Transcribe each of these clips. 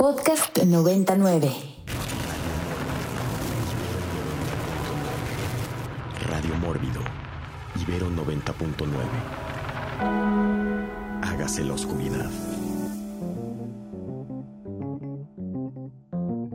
Podcast 99. Radio Mórbido. Ibero 90.9. Hágase la oscuridad.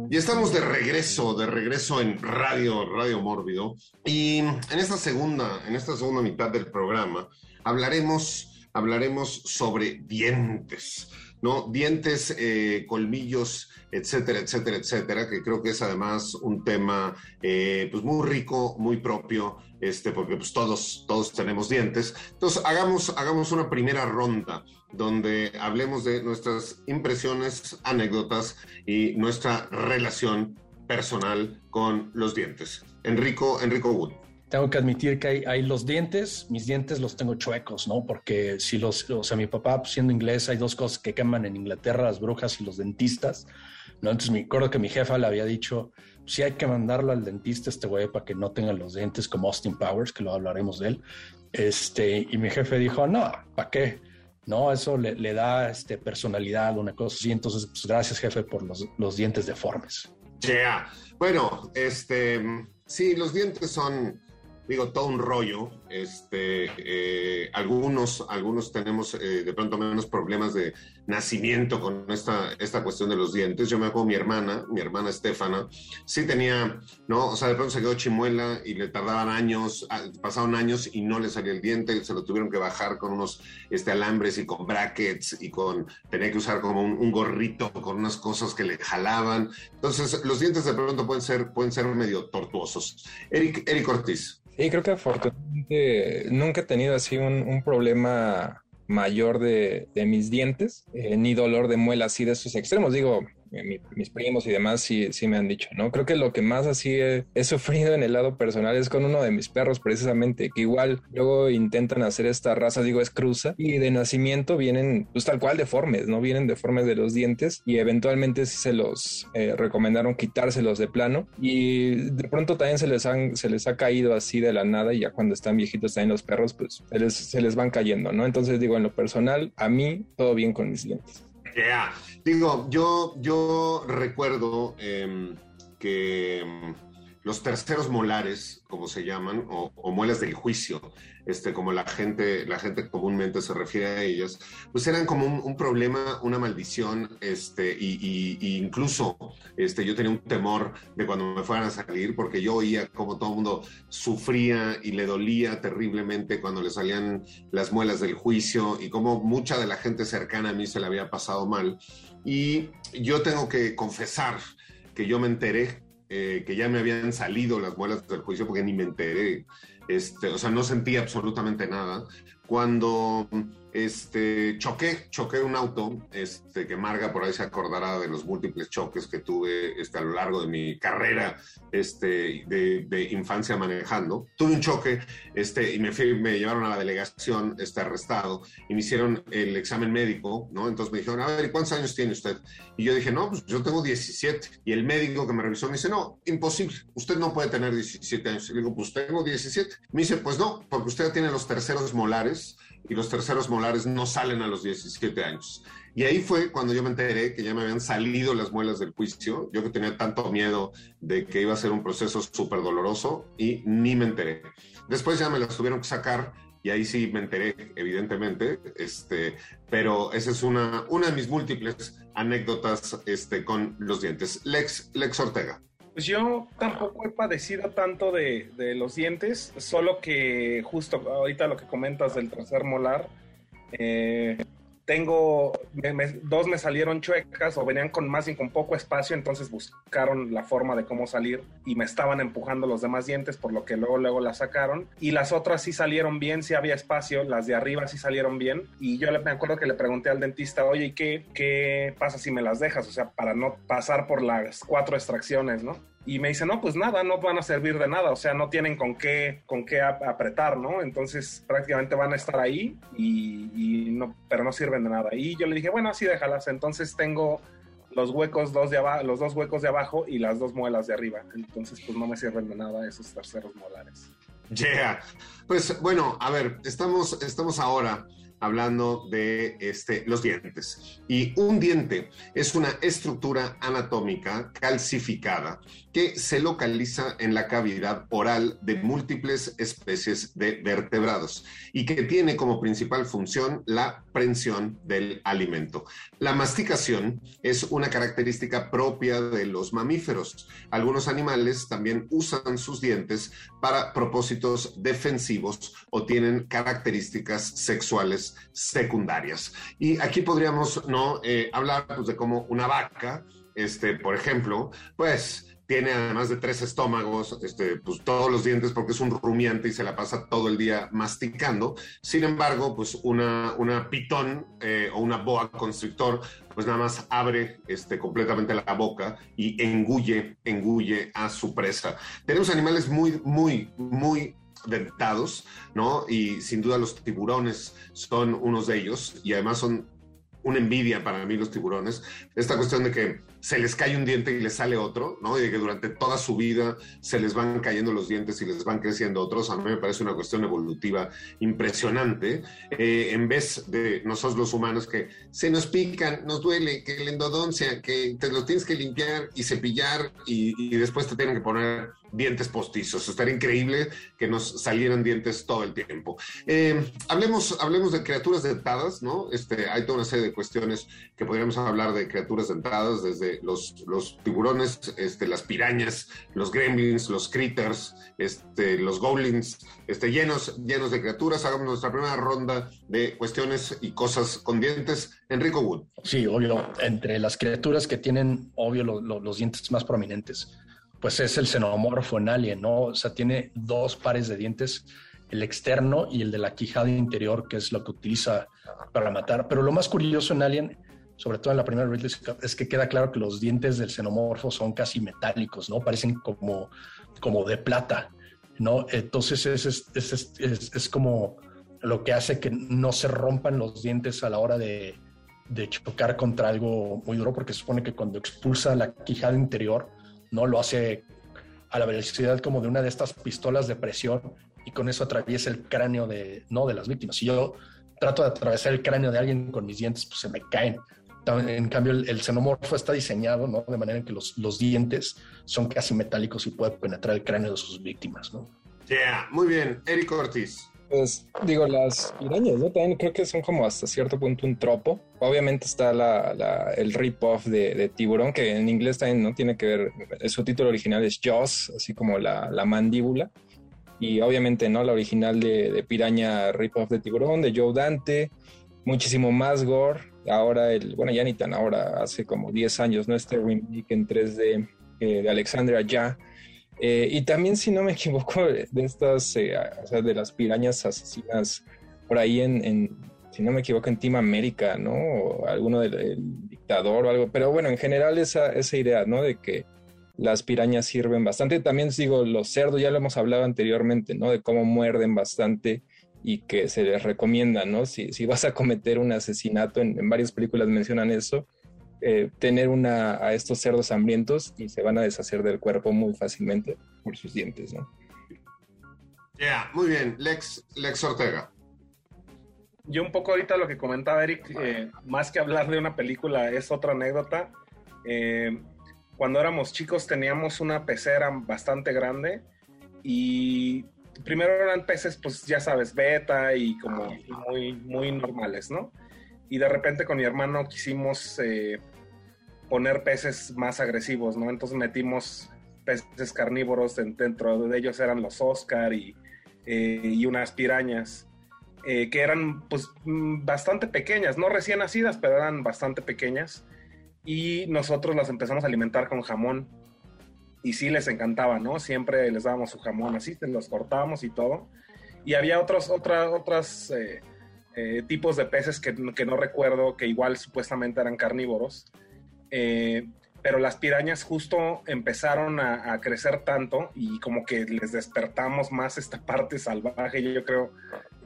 Y estamos de regreso, de regreso en Radio, Radio Mórbido. Y en esta segunda, en esta segunda mitad del programa, hablaremos, hablaremos sobre dientes. ¿No? Dientes, eh, colmillos, etcétera, etcétera, etcétera, que creo que es además un tema eh, pues muy rico, muy propio, este, porque pues todos, todos tenemos dientes. Entonces, hagamos, hagamos una primera ronda donde hablemos de nuestras impresiones, anécdotas y nuestra relación personal con los dientes. Enrico, Enrico Wood tengo que admitir que hay, los dientes, mis dientes los tengo chuecos, ¿no? Porque si los, o sea, mi papá pues, siendo inglés, hay dos cosas que queman en Inglaterra, las brujas y los dentistas, ¿no? Entonces me acuerdo que mi jefa le había dicho, si hay que mandarlo al dentista este güey para que no tenga los dientes como Austin Powers, que lo hablaremos de él. Este, y mi jefe dijo, no, ¿para qué? No, eso le, da este, personalidad, una cosa así. Entonces, pues gracias, jefe, por los, los dientes deformes. Ya, bueno, este, sí, los dientes son digo, todo un rollo. Este, eh, algunos, algunos tenemos eh, de pronto menos problemas de nacimiento con esta, esta cuestión de los dientes. Yo me acuerdo mi hermana, mi hermana Estefana, sí tenía, ¿no? O sea, de pronto se quedó chimuela y le tardaban años, ah, pasaron años y no le salía el diente, se lo tuvieron que bajar con unos este, alambres y con brackets y con, tenía que usar como un, gorrito con unas cosas que le jalaban. Entonces, los dientes de pronto pueden ser, pueden ser medio tortuosos. Eric, Eric Ortiz. Sí, creo que afortunadamente nunca he tenido así un, problema mayor de, mis dientes, eh, ni dolor de muela así de esos extremos. Digo, mis primos y demás sí, sí me han dicho, ¿no? Creo que lo que más así he, sufrido en el lado personal es con uno de mis perros precisamente, que igual luego intentan hacer esta raza, digo, es cruza, y de nacimiento vienen pues tal cual deformes, ¿no? Vienen deformes de los dientes y eventualmente sí se los eh, recomendaron quitárselos de plano y de pronto también se les, han, se les ha caído así de la nada y ya cuando están viejitos también los perros pues se les, se les van cayendo, ¿no? Entonces digo, en lo personal, a mí todo bien con mis dientes. Yeah. Digo, yo, yo recuerdo em, que em, los terceros molares, como se llaman, o, muelas del juicio, este, como la gente, la gente comúnmente se refiere a ellas, pues eran como un, problema, una maldición, este, y, incluso este, yo tenía un temor de cuando me fueran a salir, porque yo oía como todo el mundo sufría y le dolía terriblemente cuando le salían las muelas del juicio, y como mucha de la gente cercana a mí se le había pasado mal. Y yo tengo que confesar que yo me enteré eh, que ya me habían salido las muelas del juicio porque ni me enteré, este, o sea, no sentí absolutamente nada. Cuando este, choqué, choqué un auto, este, que Marga por ahí se acordará de los múltiples choques que tuve este, a lo largo de mi carrera este, de, infancia manejando. Tuve un choque este, y me, me llevaron a la delegación este, arrestado y me hicieron el examen médico, ¿no? Entonces me dijeron, a ver, ¿cuántos años tiene usted? Y yo dije, no, pues yo tengo 17. Y el médico que me revisó me dice, no, imposible, usted no puede tener 17 años. Y le digo, pues tengo 17. Me dice, pues no, porque usted tiene los terceros molares y los terceros molares no salen a los 17 años. Y ahí fue cuando yo me enteré que ya me habían salido las muelas del juicio, yo que tenía tanto miedo de que iba a ser un proceso súper doloroso y ni me enteré. Después ya me las tuvieron que sacar y ahí sí me enteré, evidentemente, este, pero esa es una, una de mis múltiples anécdotas este, con los dientes. Lex, Lex Ortega. Pues yo tampoco he padecido tanto de, los dientes, solo que justo ahorita lo que comentas del tercer molar, eh, tengo, dos me salieron chuecas o venían con más y con poco espacio, entonces buscaron la forma de cómo salir y me estaban empujando los demás dientes, por lo que luego, luego las sacaron. Y las otras sí salieron bien, sí había espacio, las de arriba sí salieron bien. Y yo me acuerdo que le pregunté al dentista, oye, ¿y qué, qué pasa si me las dejas? O sea, para no pasar por las cuatro extracciones, ¿no? Y me dice, no, pues nada, no van a servir de nada, o sea, no tienen con qué, con qué apretar, ¿no? Entonces prácticamente van a estar ahí y, no, pero no sirven de nada. Y yo le dije, bueno, así déjalas. Entonces tengo los huecos dos de abajo, los dos huecos de abajo y las dos muelas de arriba. Entonces, pues no me sirven de nada esos terceros molares. Yeah. Pues bueno, a ver, estamos, estamos ahora hablando de este, los dientes. Y un diente es una estructura anatómica calcificada que se localiza en la cavidad oral de múltiples especies de vertebrados y que tiene como principal función la prensión del alimento. La masticación es una característica propia de los mamíferos. Algunos animales también usan sus dientes para propósitos defensivos o tienen características sexuales secundarias. Y aquí podríamos no eh, hablar pues, de cómo una vaca, este, por ejemplo, pues tiene además de tres estómagos, este, pues todos los dientes porque es un rumiante y se la pasa todo el día masticando. Sin embargo, pues una, una pitón eh, o una boa constrictor, pues nada más abre este, completamente la boca y engulle, engulle a su presa. Tenemos animales muy, muy, muy dentados, ¿no? Y sin duda los tiburones son unos de ellos y además son una envidia para mí los tiburones. Esta cuestión de que se les cae un diente y les sale otro, ¿no? Y de que durante toda su vida se les van cayendo los dientes y les van creciendo otros, a mí me parece una cuestión evolutiva impresionante. Eh, en vez de nosotros los humanos que se nos pican, nos duele, que el endodoncia, que te los tienes que limpiar y cepillar y, y después te tienen que poner dientes postizos. Estaría increíble que nos salieran dientes todo el tiempo. Eh, hablemos, hablemos de criaturas dentadas, ¿no? Este, hay toda una serie de cuestiones que podríamos hablar de criaturas dentadas, desde los, los tiburones, este, las pirañas, los gremlins, los critters, este, los goblins, este, llenos, llenos de criaturas. Hagamos nuestra primera ronda de cuestiones y cosas con dientes. Enrico Wood. Sí, obvio, entre las criaturas que tienen, obvio, los dientes más prominentes pues es el xenomorfo en Alien, ¿no? O sea, tiene dos pares de dientes, el externo y el de la quijada interior, que es lo que utiliza para matar. Pero lo más curioso en Alien, sobre todo en la primera Ridley es que queda claro que los dientes del xenomorfo son casi metálicos, ¿no? Parecen como, como de plata, ¿no? Entonces es, es, es, es como lo que hace que no se rompan los dientes a la hora de, chocar contra algo muy duro, porque supone que cuando expulsa la quijada interior, ¿no? Lo hace a la velocidad como de una de estas pistolas de presión y con eso atraviesa el cráneo de, ¿no? de las víctimas. Si yo trato de atravesar el cráneo de alguien con mis dientes, pues se me caen. En cambio, el, xenomorfo está diseñado ¿no? de manera que los, los dientes son casi metálicos y puede penetrar el cráneo de sus víctimas. ¿no? Yeah, muy bien. Eric Ortiz. Pues digo, las pirañas, ¿no? También creo que son como hasta cierto punto un tropo. Obviamente está la, el rip-off de, tiburón, que en inglés también no tiene que ver, su título original es Jaws, así como la, mandíbula. Y obviamente, ¿no? La original de, piraña rip-off de tiburón, de Joe Dante, muchísimo más gore. Ahora, el, bueno, ya ni tan ahora, hace como 10 años, ¿no? Este remake en 3D eh, de Alexandra Ya eh, y también, si no me equivoco, de estas, eh, o sea, de las pirañas asesinas por ahí en, si no me equivoco, en Team América, ¿no? O alguno del, dictador o algo. Pero bueno, en general esa, esa idea, ¿no? De que las pirañas sirven bastante. También digo, los cerdos, ya lo hemos hablado anteriormente, ¿no? De cómo muerden bastante y que se les recomienda, ¿no? Si, si vas a cometer un asesinato, en, en varias películas mencionan eso, eh, tener una, a estos cerdos hambrientos y se van a deshacer del cuerpo muy fácilmente por sus dientes, ¿no? Ya, muy bien. Lex, Lex Ortega. Yo un poco ahorita lo que comentaba Eric, eh, más que hablar de una película, es otra anécdota. Eh, cuando éramos chicos teníamos una pecera bastante grande y primero eran peces, pues ya sabes, beta y como muy, muy normales, ¿no? y de repente con mi hermano quisimos eh, poner peces más agresivos, ¿no? Entonces metimos peces carnívoros, dentro de ellos eran los Oscar y, eh, unas pirañas, eh, que eran pues bastante pequeñas, no recién nacidas, pero eran bastante pequeñas. Y nosotros las empezamos a alimentar con jamón. Y sí les encantaba, ¿no? Siempre les dábamos su jamón así, los cortábamos y todo. Y había otros, otra, otras eh, tipos de peces que, no recuerdo, que igual supuestamente eran carnívoros. Eh, pero las pirañas justo empezaron a, crecer tanto y como que les despertamos más esta parte salvaje, yo creo,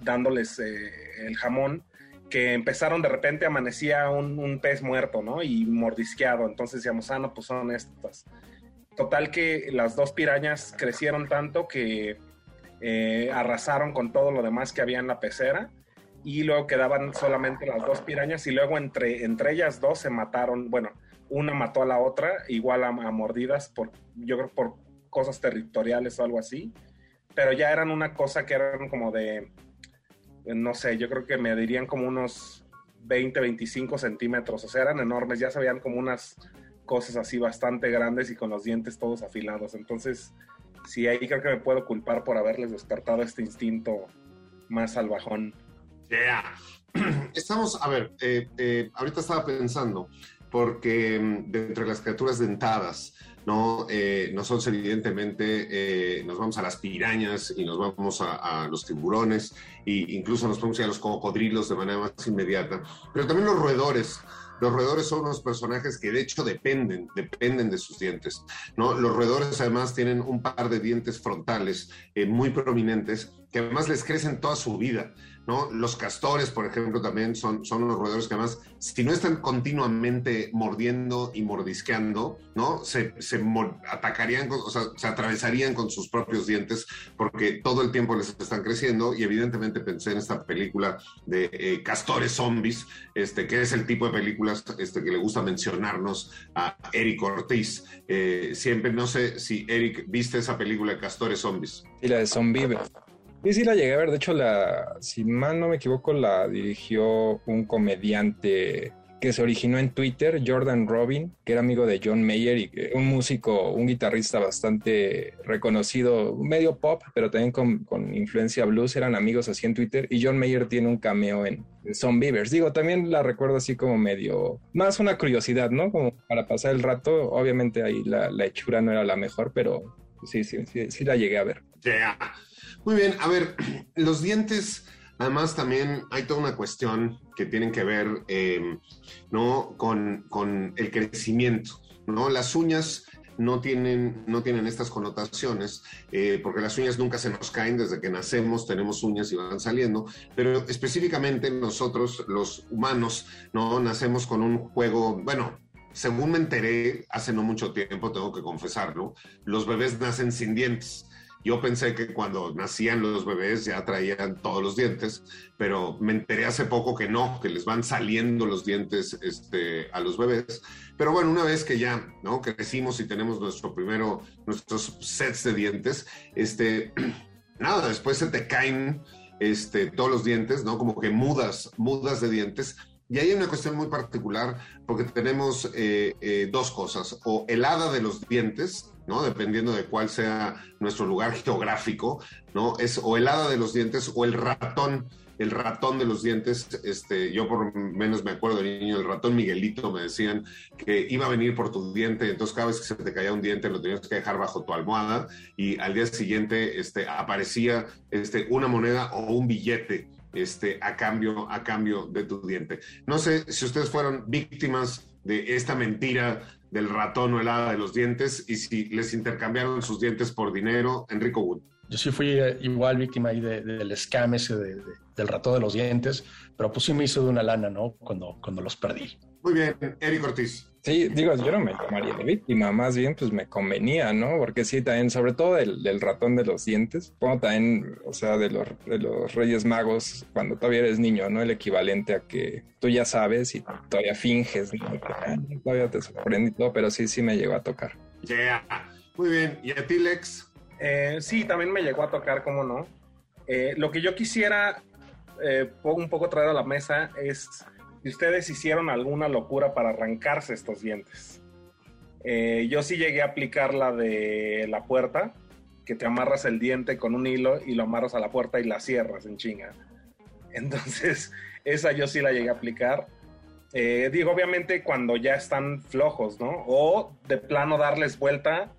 dándoles eh, el jamón, que empezaron de repente, amanecía un, pez muerto, ¿no? Y mordisqueado, entonces decíamos, ah, no, pues son estas. Total que las dos pirañas crecieron tanto que arrasaron con todo lo demás que había en la pecera y luego quedaban solamente las dos pirañas y luego entre, entre ellas dos se mataron, bueno, una mató a la otra, igual a, mordidas, por, yo creo por cosas territoriales o algo así, pero ya eran una cosa que eran como de, no sé, yo creo que me dirían como unos 20, 25 centímetros, o sea, eran enormes, ya se veían como unas cosas así bastante grandes y con los dientes todos afilados, entonces sí, ahí creo que me puedo culpar por haberles despertado este instinto más salvajón. Yeah. Estamos, a ver, eh, eh, ahorita estaba pensando, porque mm, de entre las criaturas dentadas, ¿no? Eh, nosotros evidentemente nos vamos a las pirañas y nos vamos a, los tiburones e incluso nos podemos ir a los cocodrilos de manera más inmediata, pero también los roedores. Los roedores son unos personajes que de hecho dependen, dependen de sus dientes, ¿no? Los roedores además tienen un par de dientes frontales muy prominentes que además les crecen toda su vida. ¿No? Los castores, por ejemplo, también son, son unos roedores que además, si no están continuamente mordiendo y mordisqueando, ¿no? Se, atacarían, o sea, se atravesarían con sus propios dientes porque todo el tiempo les están creciendo y evidentemente pensé en esta película de eh, Castores Zombies, este, que es el tipo de películas este, que le gusta mencionarnos a Eric Ortiz. Eh, siempre, no sé si Eric, ¿viste esa película de Castores Zombies? Y la de Zombie Sí, sí la llegué a ver. De hecho, la, si mal no me equivoco, la dirigió un comediante que se originó en Twitter, Jordan Robin, que era amigo de John Mayer y un músico, un guitarrista bastante reconocido, medio pop, pero también con, con, influencia blues, eran amigos así en Twitter y John Mayer tiene un cameo en Son Beavers. Digo, también la recuerdo así como medio, más una curiosidad, ¿no? Como para pasar el rato, obviamente ahí la, la hechura no era la mejor, pero sí, sí, sí, sí la llegué a ver. Yeah. Muy bien, a ver, los dientes, además también hay toda una cuestión que tienen que ver, em, ¿no? Con, el crecimiento, ¿no? Las uñas no tienen, no tienen estas connotaciones, eh, porque las uñas nunca se nos caen desde que nacemos, tenemos uñas y van saliendo, pero específicamente nosotros, los humanos, ¿no? Nacemos con un juego, bueno, según me enteré hace no mucho tiempo, tengo que confesarlo, los bebés nacen sin dientes. Yo pensé que cuando nacían los bebés ya traían todos los dientes, pero me enteré hace poco que no, que les van saliendo los dientes este, a los bebés. Pero bueno, una vez que ya ¿no? crecimos y tenemos nuestro primero, nuestros sets de dientes, este, nada, después se te caen este, todos los dientes, ¿no? Como que mudas, mudas de dientes. Y hay una cuestión muy particular porque tenemos eh, eh, dos cosas, o el hada de los dientes, ¿no? Dependiendo de cuál sea nuestro lugar geográfico, ¿no? Es o el hada de los dientes o el ratón, el ratón de los dientes, este, yo por menos me acuerdo de niño, el ratón Miguelito me decían que iba a venir por tu diente, entonces cada vez que se te caía un diente lo tenías que dejar bajo tu almohada y al día siguiente este, aparecía este, una moneda o un billete este, a, cambio, a cambio de tu diente. No sé si ustedes fueron víctimas de esta mentira del ratón o el hada de los dientes y si les intercambiaron sus dientes por dinero. Enrico Wood. Yo sí fui eh, igual víctima ahí del scam ese del ratón de los dientes, pero pues sí me hizo de una lana, ¿no? Cuando, cuando los perdí. Muy bien, Eric Ortiz. Sí, digo, yo no me llamaría de víctima, más bien pues me convenía, ¿no? Porque sí, también, sobre todo del, ratón de los dientes, como también, o sea, de los, de los Reyes Magos, cuando todavía eres niño, ¿no? El equivalente a que tú ya sabes y todavía finges, ¿no? Ah, todavía te sorprende y todo, pero sí, sí me llegó a tocar. Yeah. Muy bien, ¿y a ti, Lex? Eh, sí, también me llegó a tocar, ¿cómo no? Eh, lo que yo quisiera eh, un poco traer a la mesa es si ustedes hicieron alguna locura para arrancarse estos dientes. Eh, yo sí llegué a aplicar la de la puerta, que te amarras el diente con un hilo y lo amarras a la puerta y la cierras en chinga. Entonces, esa yo sí la llegué a aplicar. Eh, digo, obviamente cuando ya están flojos, ¿no? O de plano darles vuelta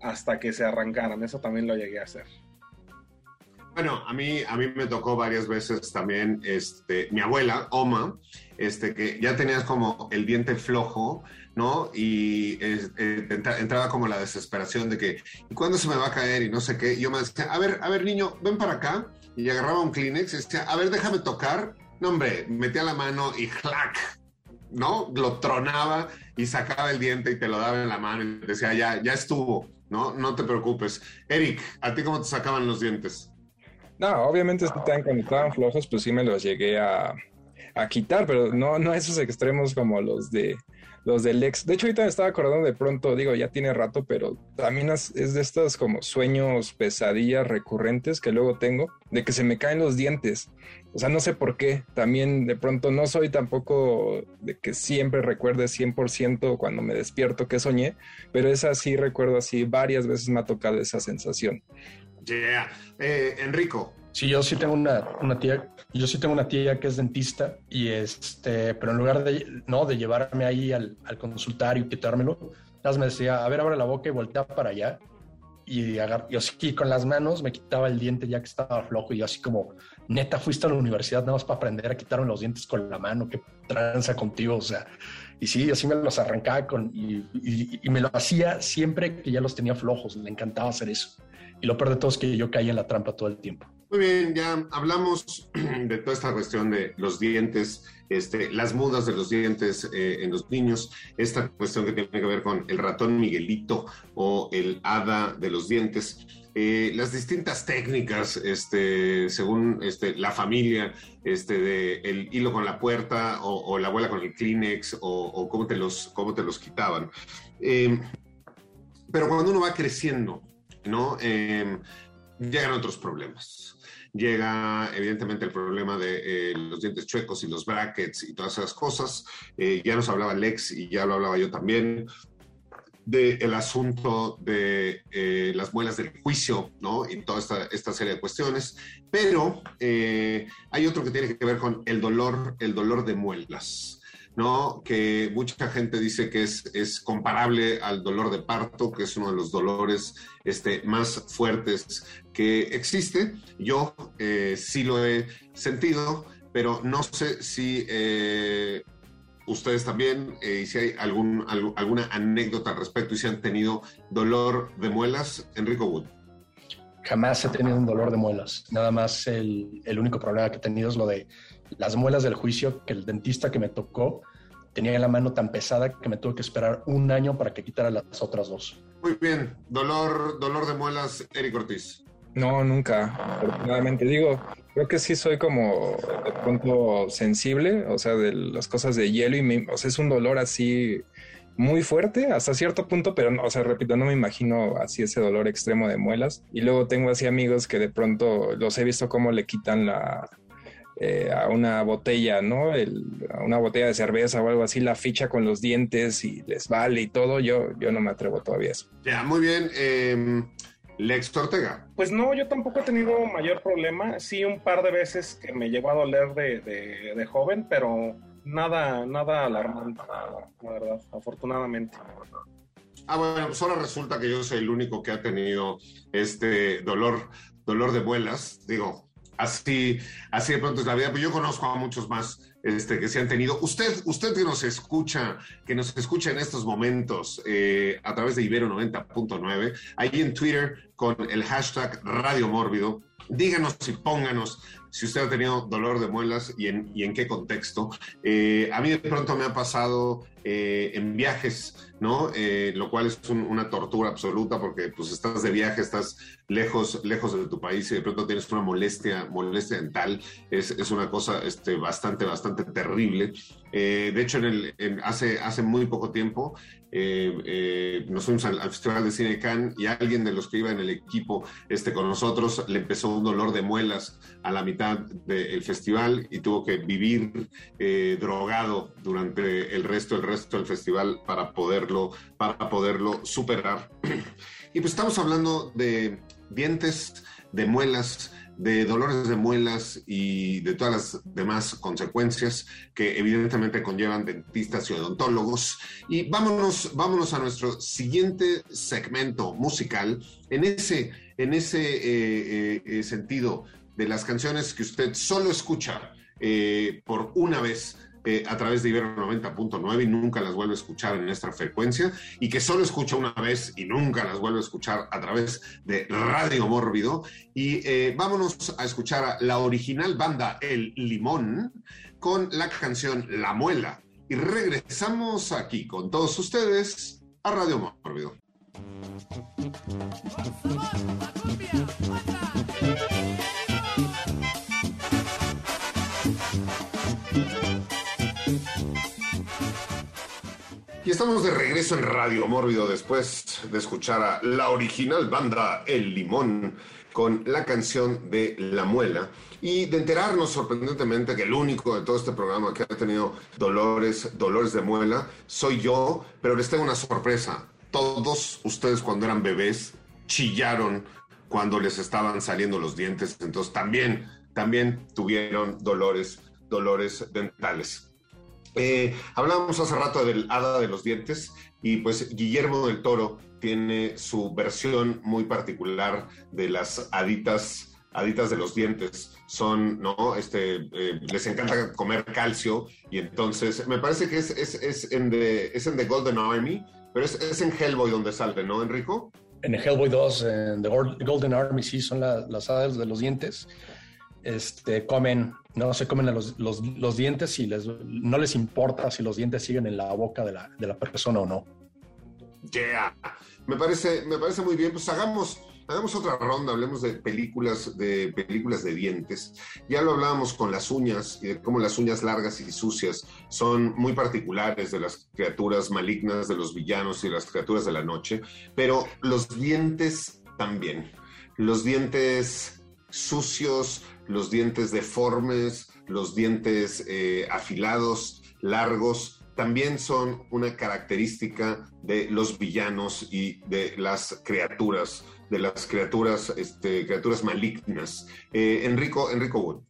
hasta que se arrancaran. Eso también lo llegué a hacer. Bueno, a mí, a mí me tocó varias veces también, este, mi abuela, Oma, este, que ya tenías como el diente flojo, ¿no? Y eh, entraba como la desesperación de que, ¿y cuándo se me va a caer? Y no sé qué. Y yo me decía, a ver, a ver, niño, ven para acá. Y agarraba un Kleenex y decía, a ver, déjame tocar. No, hombre, metía la mano y ¡clac! ¿No? Lo tronaba y sacaba el diente y te lo daba en la mano y decía, ya, ya estuvo, ¿no? No te preocupes. Eric, ¿a ti cómo te sacaban los dientes? No, obviamente estaban, cuando estaban flojos, pues sí me los llegué a, a quitar, pero no, no esos extremos como los de los del ex. De hecho, ahorita me estaba acordando de pronto, digo, ya tiene rato, pero también es, de estos como sueños, pesadillas recurrentes que luego tengo, de que se me caen los dientes. O sea, no sé por qué. También de pronto no soy tampoco de que siempre recuerde 100% cuando me despierto que soñé, pero es así, recuerdo así, varias veces me ha tocado esa sensación. Yeah. Eh, Enrico, Sí, yo sí tengo una, una, tía, yo sí tengo una tía que es dentista y este, pero en lugar de, no, de llevarme ahí al, al consultario y quitármelo, las me decía, a ver, abre la boca y voltea para allá. Y agar, yo sí con las manos me quitaba el diente ya que estaba flojo y yo así como, neta, fuiste a la universidad nada más para aprender a quitarme los dientes con la mano, que tranza contigo, o sea, y sí, así me los arrancaba con, y, y me lo hacía siempre que ya los tenía flojos, le encantaba hacer eso. Y lo peor de todo es que yo caía en la trampa todo el tiempo. Muy bien, ya hablamos de toda esta cuestión de los dientes, este, las mudas de los dientes eh, en los niños, esta cuestión que tiene que ver con el ratón Miguelito o el hada de los dientes. Eh, las distintas técnicas, este, según este, la familia, este, de el hilo con la puerta o, o la abuela con el Kleenex o, o, cómo, te los, cómo te los quitaban. Eh, pero cuando uno va creciendo, ¿no? Eh, llegan otros problemas. Llega evidentemente el problema de eh, los dientes chuecos y los brackets y todas esas cosas. Eh, ya nos hablaba Lex y ya lo hablaba yo también del el asunto de eh, las muelas del juicio, ¿no? Y toda esta, esta serie de cuestiones. Pero hay otro que tiene que ver con el dolor, el dolor de muelas. ¿No? Que mucha gente dice que es, es, comparable al dolor de parto, que es uno de los dolores este, más fuertes que existe. Yo eh, sí lo he sentido, pero no sé si eh, ustedes también, eh, y si hay algún, alguna anécdota al respecto y si han tenido dolor de muelas. Enrico Wood. Jamás he tenido un dolor de muelas. Nada más el, el único problema que he tenido es lo de las muelas del juicio, que el dentista que me tocó tenía la mano tan pesada que me tuve que esperar un año para que quitara las otras dos. Muy bien, dolor, dolor de muelas, Eric Ortiz. No, nunca, afortunadamente. Digo, creo que sí soy como de pronto sensible, o sea, de las cosas de hielo y me, o sea, es un dolor así muy fuerte hasta cierto punto, pero no, o sea, repito, no me imagino así ese dolor extremo de muelas. Y luego tengo así amigos que de pronto los he visto cómo le quitan la, eh, a una botella, ¿no? El, a una botella de cerveza o algo así, la ficha con los dientes y les vale y todo. Yo, yo no me atrevo todavía a eso. Ya, muy bien. Eh, Lex Ortega. Pues no, yo tampoco he tenido mayor problema. Sí, un par de veces que me llegó a doler de, de, de joven, pero nada, nada alarmante, la verdad, afortunadamente. Ah, bueno, pues ahora resulta que yo soy el único que ha tenido este dolor, dolor de muelas. Digo, así, así de pronto es la vida, pero yo conozco a muchos más este, que se han tenido. Usted, usted que nos escucha, que nos escucha en estos momentos eh, a través de Ibero 90.9, ahí en Twitter con el hashtag Radio Mórbido, díganos y pónganos si usted ha tenido dolor de muelas y en, y en qué contexto. Eh, a mí de pronto me ha pasado eh, en viajes, ¿no? Eh, lo cual es un, una tortura absoluta porque pues estás de viaje, estás lejos, lejos de tu país y de pronto tienes una molestia, molestia dental. Es, es una cosa este, bastante, bastante terrible. De hecho, en el, hace, hace muy poco tiempo eh, eh, nos fuimos al, al, Festival de Cine de Cannes y alguien de los que iba en el equipo este, con nosotros le empezó un dolor de muelas a la mitad del festival y tuvo que vivir eh, drogado durante el resto, el resto del festival para poderlo, para poderlo superar. Y pues estamos hablando de dientes, de muelas, de dolores de muelas y de todas las demás consecuencias que evidentemente conllevan dentistas y odontólogos. Y vámonos, vámonos a nuestro siguiente segmento musical. En ese, en ese eh, eh, sentido de las canciones que usted solo escucha eh, por una vez eh, a través de Ibero 90.9 y nunca las vuelve a escuchar en nuestra frecuencia y que solo escucha una vez y nunca las vuelve a escuchar a través de Radio Mórbido. Y eh, vámonos a escuchar a la original banda El Limón con la canción La Muela. Y regresamos aquí con todos ustedes a Radio Mórbido. Estamos de regreso en Radio Mórbido después de escuchar a la original banda El Limón con la canción de La Muela y de enterarnos sorprendentemente que el único de todo este programa que ha tenido dolores, dolores de muela soy yo, pero les tengo una sorpresa. Todos ustedes cuando eran bebés chillaron cuando les estaban saliendo los dientes, entonces también, también tuvieron dolores, dolores dentales. Eh, hablábamos hace rato del hada de los dientes y pues Guillermo del Toro tiene su versión muy particular de las haditas, haditas de los dientes. Son, ¿no? Este, eh, les encanta comer calcio y entonces me parece que es, es, en, the, es en The Golden Army, pero es, es en Hellboy donde sale, ¿no, Enrico? En Hellboy 2, en The Golden Army, sí, son las hadas de los dientes. Este, comen, no se comen los, los, dientes y les, no les importa si los dientes siguen en la boca de la, de la persona o no. Yeah, me parece, me parece muy bien. Pues hagamos, hagamos otra ronda, hablemos de películas, de películas de dientes. Ya lo hablábamos con las uñas y de cómo las uñas largas y sucias son muy particulares de las criaturas malignas, de los villanos y de las criaturas de la noche, pero los dientes también. Los dientes sucios, los dientes deformes, los dientes eh, afilados, largos, también son una característica de los villanos y de las criaturas, de las criaturas, este, criaturas malignas. Eh, Enrico, Enrico Wood.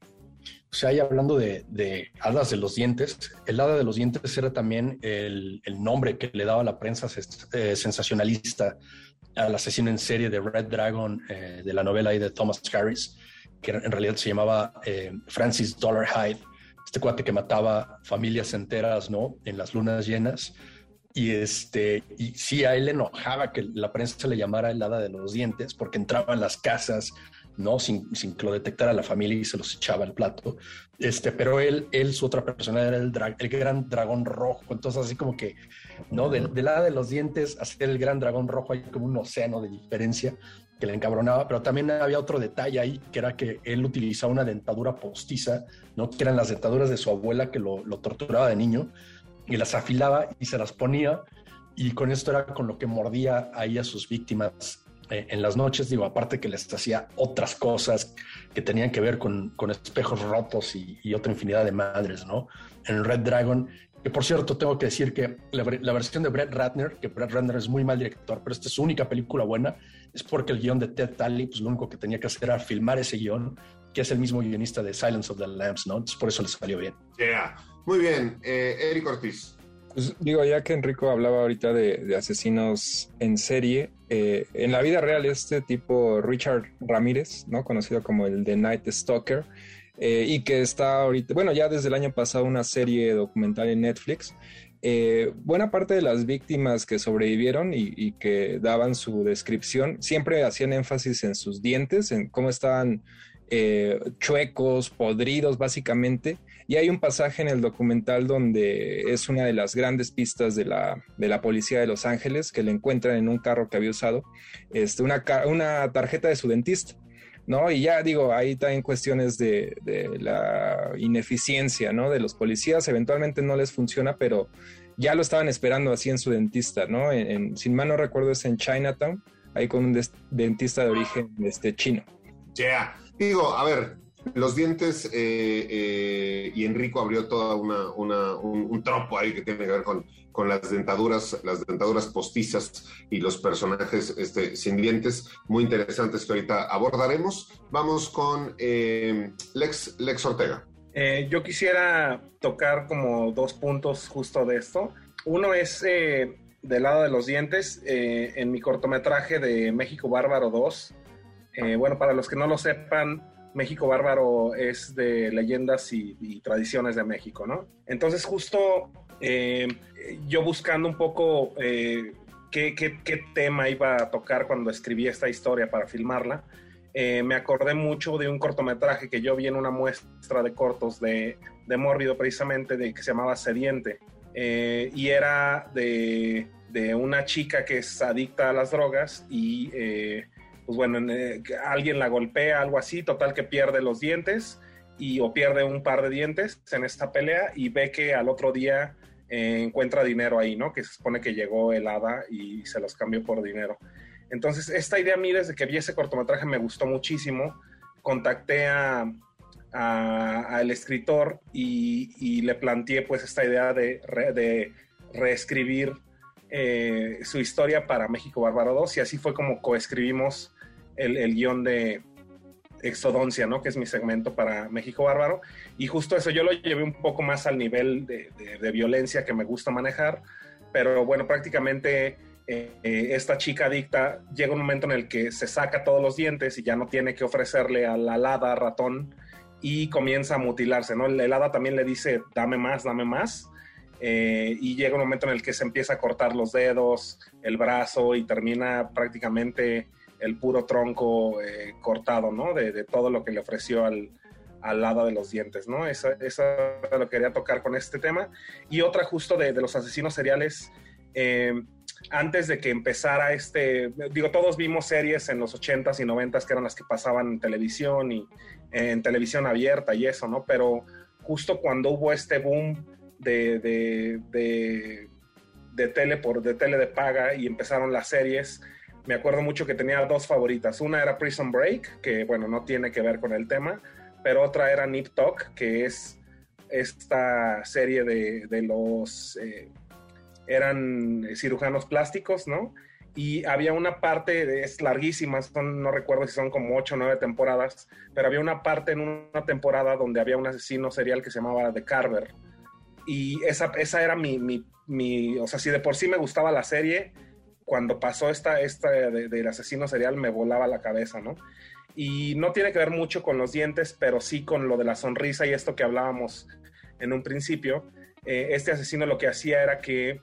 O sea, ahí hablando de, de, hadas de los dientes, el hada de los dientes era también el, el nombre que le daba la prensa eh, sensacionalista al asesino en serie de Red Dragon eh, de la novela de Thomas Harris que en realidad se llamaba eh, Francis Dollar Hyde, este cuate que mataba familias enteras, ¿no? En las lunas llenas. Y este, y sí, a él le enojaba que la prensa le llamara el hada de los dientes, porque entraba en las casas, ¿no? Sin, sin que lo detectara la familia y se los echaba al plato. Este, pero él, él, su otra persona era el, el gran dragón rojo. Entonces, así como que, ¿no? Del, del hada de los dientes hacia el gran dragón rojo hay como un océano de diferencia que le encabronaba, pero también había otro detalle ahí, que era que él utilizaba una dentadura postiza, ¿no? que eran las dentaduras de su abuela que lo, torturaba de niño, y las afilaba y se las ponía, y con esto era con lo que mordía ahí a sus víctimas eh, en las noches, digo, aparte que les hacía otras cosas que tenían que ver con, con espejos rotos y, y, otra infinidad de madres, ¿no? En Red Dragon, que por cierto tengo que decir que la, la versión de Brett Ratner, que Brett Ratner es muy mal director, pero esta es su única película buena, es porque el guion de Ted Talley, pues lo único que tenía que hacer era filmar ese guion, que es el mismo guionista de Silence of the Lambs, ¿no? Entonces por eso le salió bien. Yeah. Muy bien, eh, Eric Ortiz. Pues digo, ya que Enrico hablaba ahorita de, de asesinos en serie, eh, en la vida real este tipo Richard Ramírez, ¿no? Conocido como el The Night Stalker, eh, y que está ahorita, bueno, ya desde el año pasado una serie documental en Netflix, eh, buena parte de las víctimas que sobrevivieron y, que daban su descripción siempre hacían énfasis en sus dientes, en cómo estaban eh, chuecos, podridos básicamente. Y hay un pasaje en el documental donde es una de las grandes pistas de la, de la policía de Los Ángeles que le encuentran en un carro que había usado este, una, una tarjeta de su dentista. ¿No? Y ya digo, ahí también cuestiones de, la ineficiencia, ¿no? De los policías, eventualmente no les funciona, pero ya lo estaban esperando así en su dentista, ¿no? En, sin mal no recuerdo es en Chinatown, ahí con un dentista de origen este, chino. Ya, digo, a ver, los dientes eh, eh, y Enrico abrió toda una, una un, tropo ahí que tiene que ver con, con las dentaduras, las dentaduras postizas y los personajes este, sin dientes, muy interesantes que ahorita abordaremos. Vamos con eh, Lex, Lex Ortega. Yo quisiera tocar como dos puntos justo de esto. Uno es del lado de los dientes, en mi cortometraje de México Bárbaro 2. bueno, para los que no lo sepan, México Bárbaro es de leyendas y, y tradiciones de México, ¿no? Entonces justo eh, yo buscando un poco eh, qué, qué, qué, tema iba a tocar cuando escribí esta historia para filmarla, eh, me acordé mucho de un cortometraje que yo vi en una muestra de cortos de, de Mórbido precisamente, de, que se llamaba Sediente, y era de, de, una chica que es adicta a las drogas y pues bueno, alguien la golpea, algo así, total que pierde los dientes y o pierde un par de dientes en esta pelea y ve que al otro día eh, encuentra dinero ahí, ¿no? Que se supone que llegó el hada y se los cambió por dinero. Entonces, esta idea a mí desde que vi ese cortometraje me gustó muchísimo. Contacté a, al escritor y, le planteé pues esta idea de, de reescribir eh, su historia para México Bárbaro 2 y así fue como coescribimos el, el guion de Exodoncia, ¿no? Que es mi segmento para México Bárbaro. Y justo eso yo lo llevé un poco más al nivel de, violencia que me gusta manejar, pero bueno, prácticamente eh, esta chica adicta llega un momento en el que se saca todos los dientes y ya no tiene que ofrecerle a la hada ratón y comienza a mutilarse, ¿no? El hada también le dice, dame más, dame más. Eh, y llega un momento en el que se empieza a cortar los dedos, el brazo y termina prácticamente el puro tronco eh, cortado, ¿no? De, todo lo que le ofreció al, al lado de los dientes, ¿no? Eso, eso lo quería tocar con este tema. Y otra justo de, los asesinos seriales, eh, antes de que empezara este, digo, todos vimos series en los 80s y 90s que eran las que pasaban en televisión y en televisión abierta y eso, ¿no? Pero justo cuando hubo este boom de, de, de, tele por de tele de paga y empezaron las series, me acuerdo mucho que tenía dos favoritas. Una era Prison Break, que bueno, no tiene que ver con el tema, pero otra era Nip Talk, que es esta serie de, los... Eh, eran cirujanos plásticos, ¿no? Y había una parte, es larguísima, no recuerdo si son como ocho o nueve temporadas, pero había una parte en una temporada donde había un asesino serial que se llamaba The Carver. Y esa, esa era mi, mi, mi, o sea, si de por sí me gustaba la serie, cuando pasó esta, esta del asesino serial me volaba la cabeza, ¿no? Y no tiene que ver mucho con los dientes, pero sí con lo de la sonrisa y esto que hablábamos en un principio. Eh, este asesino lo que hacía era que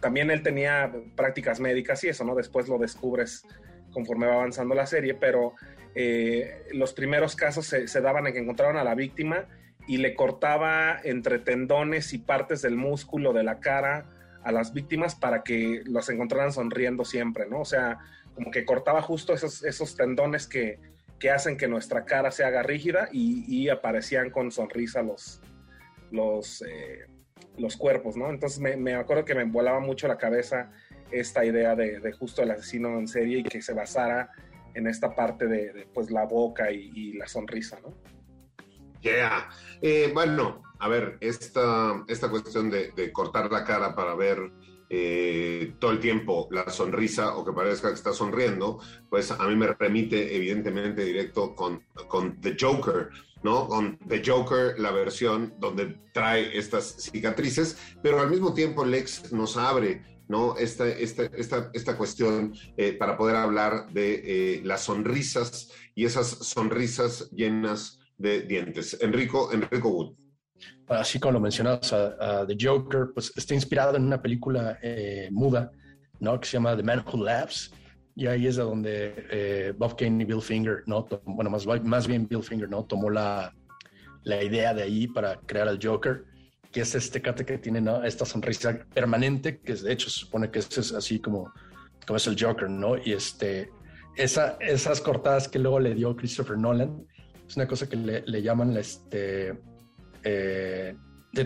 también él tenía prácticas médicas y eso, ¿no? Después lo descubres conforme va avanzando la serie, pero eh, los primeros casos se, se, daban en que encontraron a la víctima y le cortaba entre tendones y partes del músculo de la cara a las víctimas para que los encontraran sonriendo siempre, ¿no? O sea, como que cortaba justo esos, esos tendones que, que hacen que nuestra cara se haga rígida y, y aparecían con sonrisa los, los, eh, los cuerpos, ¿no? Entonces me, me, acuerdo que me volaba mucho la cabeza esta idea de, de, justo el asesino en serie y que se basara en esta parte de, pues la boca y, la sonrisa, ¿no? Yeah. Eh, bueno, a ver, esta, esta cuestión de, cortar la cara para ver eh, todo el tiempo la sonrisa o que parezca que está sonriendo, pues a mí me remite evidentemente directo con, con The Joker, ¿no? Con The Joker, la versión donde trae estas cicatrices, pero al mismo tiempo Lex nos abre ¿no? Esta, esta, esta, esta cuestión eh, para poder hablar de eh, las sonrisas y esas sonrisas llenas de dientes. Enrico, Enrico Wood así como lo mencionabas, a, The Joker, pues está inspirado en una película eh, muda, ¿no? Que se llama The Man Who Laughs. Y ahí es de donde eh, Bob Kane y Bill Finger, ¿no? Bueno, más, más bien Bill Finger, ¿no? Tomó la, la idea de ahí para crear al Joker, que es este cate que tiene. Esta sonrisa permanente, que de hecho se supone que es así como, como es el Joker, ¿no? Y este, esa, esas cortadas que luego le dio Christopher Nolan, es una cosa que le, llaman este, eh,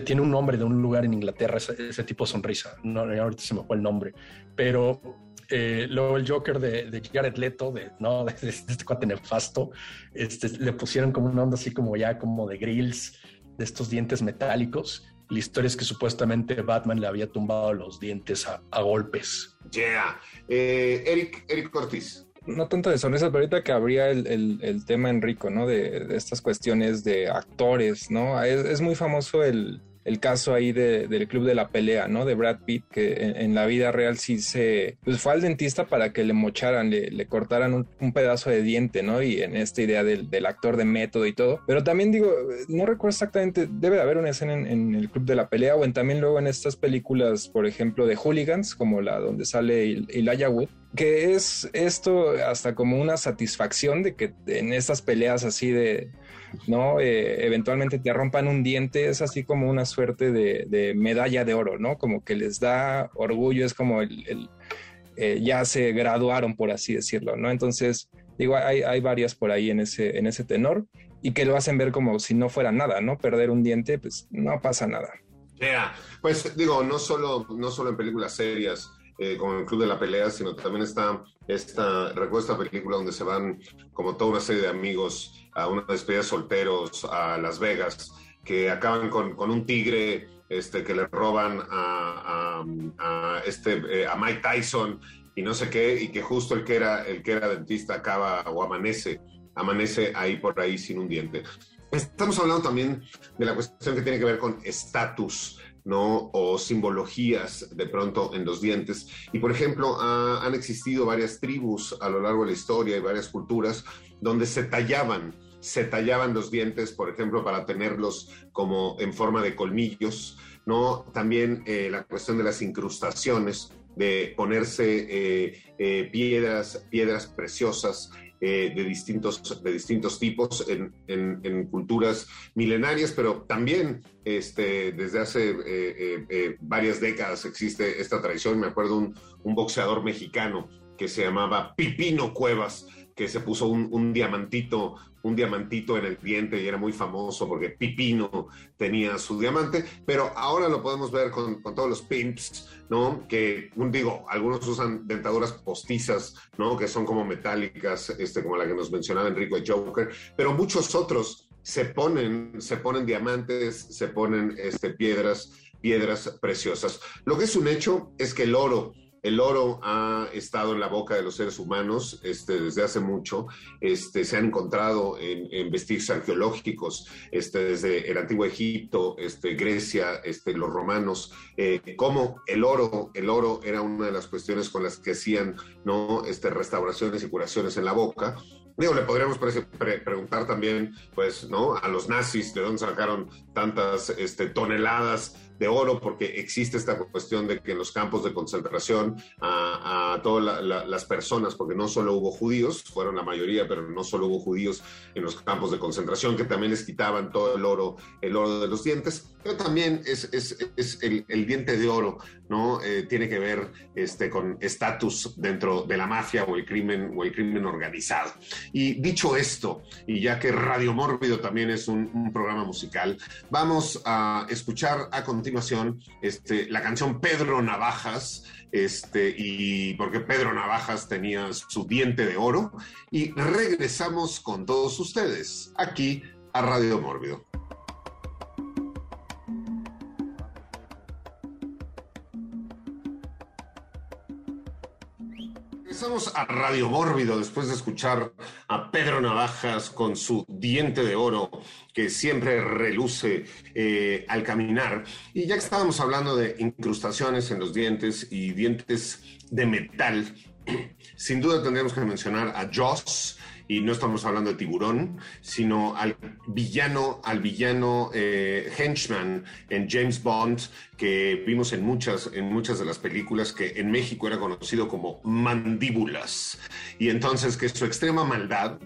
tiene un nombre de un lugar en Inglaterra, ese, tipo de sonrisa. No, ahorita se me fue el nombre, pero eh, luego el Joker de, de, Jared Leto, de, ¿no? de, este cuate nefasto, este, le pusieron como una onda así como ya como de grills, de estos dientes metálicos. La historia es que supuestamente Batman le había tumbado los dientes a, golpes. Yeah. Eh, Eric, Eric Ortiz no tanto de sonrisas, pero ahorita que habría el, el, tema Enrico, ¿no? De, de, estas cuestiones de actores, ¿no? Es, muy famoso el, el caso ahí de, del club de la pelea, ¿no? De Brad Pitt, que en, la vida real sí se, pues fue al dentista para que le mocharan, le, cortaran un, pedazo de diente, ¿no? Y en esta idea del, actor de método y todo. Pero también digo, no recuerdo exactamente, debe de haber una escena en, el club de la pelea o en también luego en estas películas, por ejemplo, de hooligans, como la donde sale Elijah Wood, que es esto hasta como una satisfacción de que en estas peleas así de, ¿no? Eh, eventualmente te rompan un diente, es así como una suerte de, medalla de oro, ¿no? Como que les da orgullo, es como el, eh, ya se graduaron, por así decirlo, ¿no? Entonces, digo, hay, hay varias por ahí en ese, en ese tenor y que lo hacen ver como si no fuera nada, ¿no? Perder un diente, pues no pasa nada. Yeah. Pues digo, no solo, no solo en películas serias, eh, como el Club de la Pelea, sino también está esta, recuerdo esta película donde se van como toda una serie de amigos a una despedida de solteros a Las Vegas, que acaban con, con un tigre este, que le roban a este, eh, a Mike Tyson y no sé qué, y que justo el que era, el que era dentista acaba o amanece, amanece ahí por ahí sin un diente. Estamos hablando también de la cuestión que tiene que ver con estatus, ¿no? O simbologías de pronto en los dientes. Y por ejemplo, ha, han existido varias tribus a lo largo de la historia y varias culturas donde se tallaban, se tallaban los dientes, por ejemplo, para tenerlos como en forma de colmillos, ¿no? También eh, la cuestión de las incrustaciones, de ponerse eh, eh, piedras, piedras preciosas eh, de, distintos, de distintos tipos en, en, culturas milenarias, pero también este, desde hace eh, eh, varias décadas existe esta tradición. Me acuerdo un, un boxeador mexicano que se llamaba Pipino Cuevas, que se puso un, un, diamantito, un diamantito en el diente y era muy famoso porque Pipino tenía su diamante, pero ahora lo podemos ver con, todos los pimps, ¿no? Que, digo, algunos usan dentaduras postizas, ¿no? Que son como metálicas, este, como la que nos mencionaba Enrico Joker, pero muchos otros se ponen, se ponen diamantes, se ponen este, piedras, piedras preciosas. Lo que es un hecho es que el oro, el oro ha estado en la boca de los seres humanos este, desde hace mucho. Este, se han encontrado en, vestigios arqueológicos este, desde el antiguo Egipto, este, Grecia, este, los romanos, eh, cómo el oro, el oro era una de las cuestiones con las que hacían ¿no? este, restauraciones y curaciones en la boca. Digo, le podríamos pre pre preguntar también, pues, ¿no? A los nazis de dónde sacaron tantas toneladas de oro, porque existe esta cuestión de que en los campos de concentración a, a todas la, la, las personas, porque no solo hubo judíos, fueron la mayoría, pero no solo hubo judíos en los campos de concentración, que también les quitaban todo el oro, el oro de los dientes, pero también es, es, es el, el, diente de oro, ¿no? Eh, tiene que ver este, con estatus dentro de la mafia o el crimen o el crimen organizado. Y dicho esto, y ya que Radio Mórbido también es un, un programa musical, vamos a escuchar a continuación este, la canción Pedro Navajas, este, y porque Pedro Navajas tenía su diente de oro, y regresamos con todos ustedes aquí a Radio Mórbido. Regresamos a Radio Mórbido después de escuchar a Pedro Navajas con su diente de oro que siempre reluce eh, al caminar. Y ya que estábamos hablando de incrustaciones en los dientes y dientes de metal, sin duda tendríamos que mencionar a Joss, y no estamos hablando de tiburón, sino al villano, al villano eh, henchman en James Bond, que vimos en muchas, en muchas de las películas, que en México era conocido como mandíbulas. Y entonces que su extrema maldad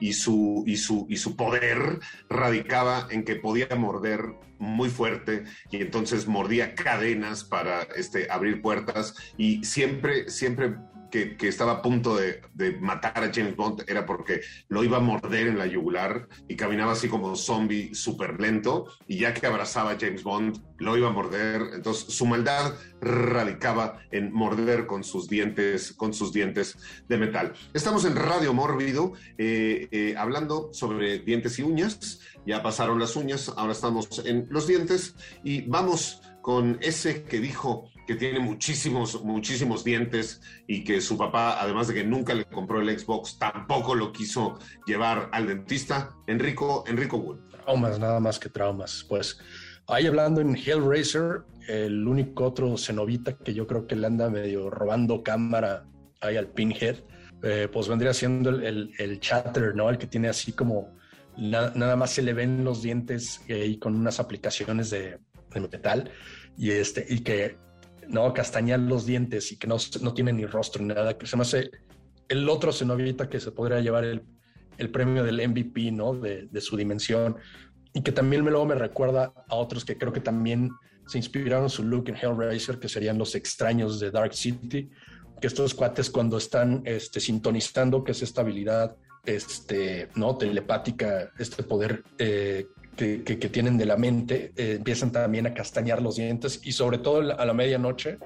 y su, y su, y su poder radicaba en que podía morder muy fuerte y entonces mordía cadenas para este, abrir puertas y siempre, siempre que, estaba a punto de, matar a James Bond era porque lo iba a morder en la yugular y caminaba así como zombie súper lento y ya que abrazaba a James Bond lo iba a morder. Entonces su maldad radicaba en morder con sus dientes, con sus dientes de metal. Estamos en Radio Mórbido eh, eh, hablando sobre dientes y uñas. Ya pasaron las uñas, ahora estamos en los dientes y vamos con ese que dijo que tiene muchísimos, muchísimos dientes y que su papá, además de que nunca le compró el Xbox, tampoco lo quiso llevar al dentista, Enrico, Enrico Wood. Traumas, nada más que traumas. Pues ahí hablando en Hellraiser, el único otro cenovita que yo creo que le anda medio robando cámara ahí al Pinhead, eh, pues vendría siendo el, el, el, Chatter, ¿no? El que tiene así como na nada más se le ven los dientes eh, y con unas aplicaciones de, de metal y este y que no castañar los dientes y que no, no tiene ni rostro ni nada, que se me hace el otro cenovita que se podría llevar el, el premio del MVP, ¿no? De, de, su dimensión y que también me, luego me recuerda a otros que creo que también se inspiraron su look en Hellraiser, que serían los extraños de Dark City, que estos cuates cuando están este, sintonizando, que es esta habilidad este, ¿no? telepática, este poder eh, que, tienen de la mente, eh, empiezan también a castañar los dientes y sobre todo a la medianoche,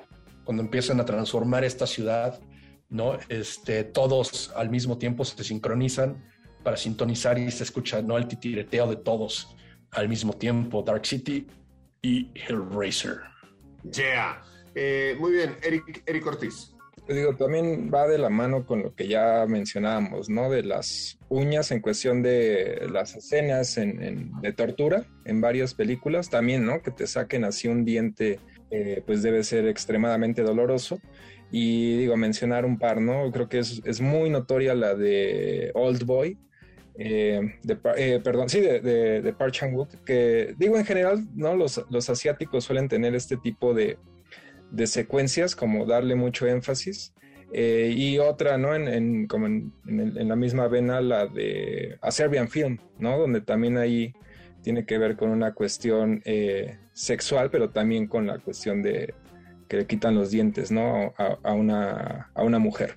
cuando empiezan a transformar esta ciudad, ¿no? Este, todos al mismo tiempo se sincronizan para sintonizar y se escucha, ¿no? El titireteo de todos al mismo tiempo, Dark City y Hellraiser. Yeah. Eh, muy bien, Eric, Eric Ortiz. Digo, también va de la mano con lo que ya mencionábamos, ¿no? De las uñas en cuestión de las escenas de tortura en varias películas, también, ¿no? Que te saquen así un diente, eh, pues debe ser extremadamente doloroso. Y digo, mencionar un par, ¿no? Creo que es, es muy notoria la de Old Boy, eh, de, eh, perdón, sí, de, de, de Park Chan-wook, que digo en general, ¿no? Los, los asiáticos suelen tener este tipo de, de secuencias, como darle mucho énfasis. Eh, y otra, ¿no? En, en como en, la misma vena, la de A Serbian Film, ¿no? Donde también ahí tiene que ver con una cuestión sexual, pero también con la cuestión de que le quitan los dientes, ¿no? A, a una, a una mujer.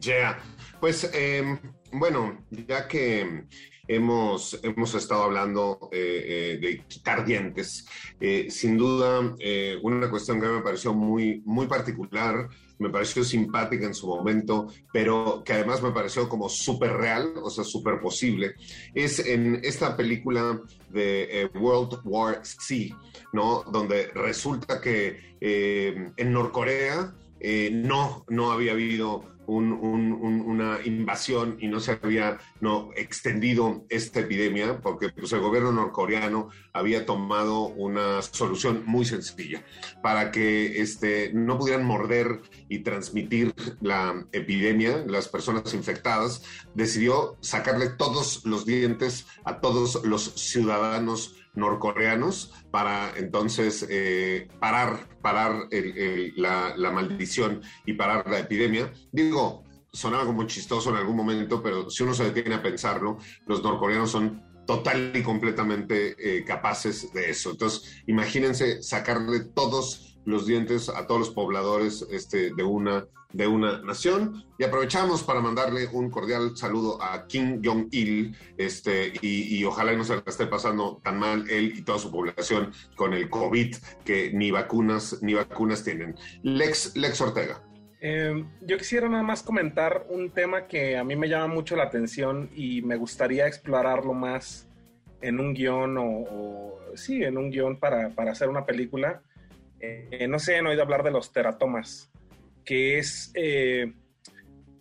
Ya, pues em, bueno, ya que hemos, hemos estado hablando eh, eh, de quitar dientes, eh, sin duda una cuestión que me pareció muy, muy particular, me pareció simpática en su momento, pero que además me pareció como súper real, o sea, súper posible, es en esta película de World War C, ¿no? Donde resulta que en Norcorea no, no había habido una invasión y no se había no, extendido esta epidemia, porque pues, el gobierno norcoreano había tomado una solución muy sencilla para que este, no pudieran morder y transmitir la epidemia, las personas infectadas, decidió sacarle todos los dientes a todos los ciudadanos norcoreanos para entonces eh, parar, parar la, la, maldición y parar la epidemia. Digo, sonaba como chistoso en algún momento, pero si uno se detiene a pensarlo, los norcoreanos son total y completamente eh, capaces de eso. Entonces, imagínense sacarle todos los dientes a todos los pobladores este, de, una, de una nación. Y aprovechamos para mandarle un cordial saludo a Kim Jong-il este, y, ojalá no se la esté pasando tan mal él y toda su población con el COVID que ni vacunas, ni vacunas tienen. Lex, Lex Ortega. Eh, yo quisiera nada más comentar un tema que a mí me llama mucho la atención y me gustaría explorarlo más en un guion o, sí, en un guion para, para hacer una película. Eh, no sé, han oído hablar de los teratomas, que es eh,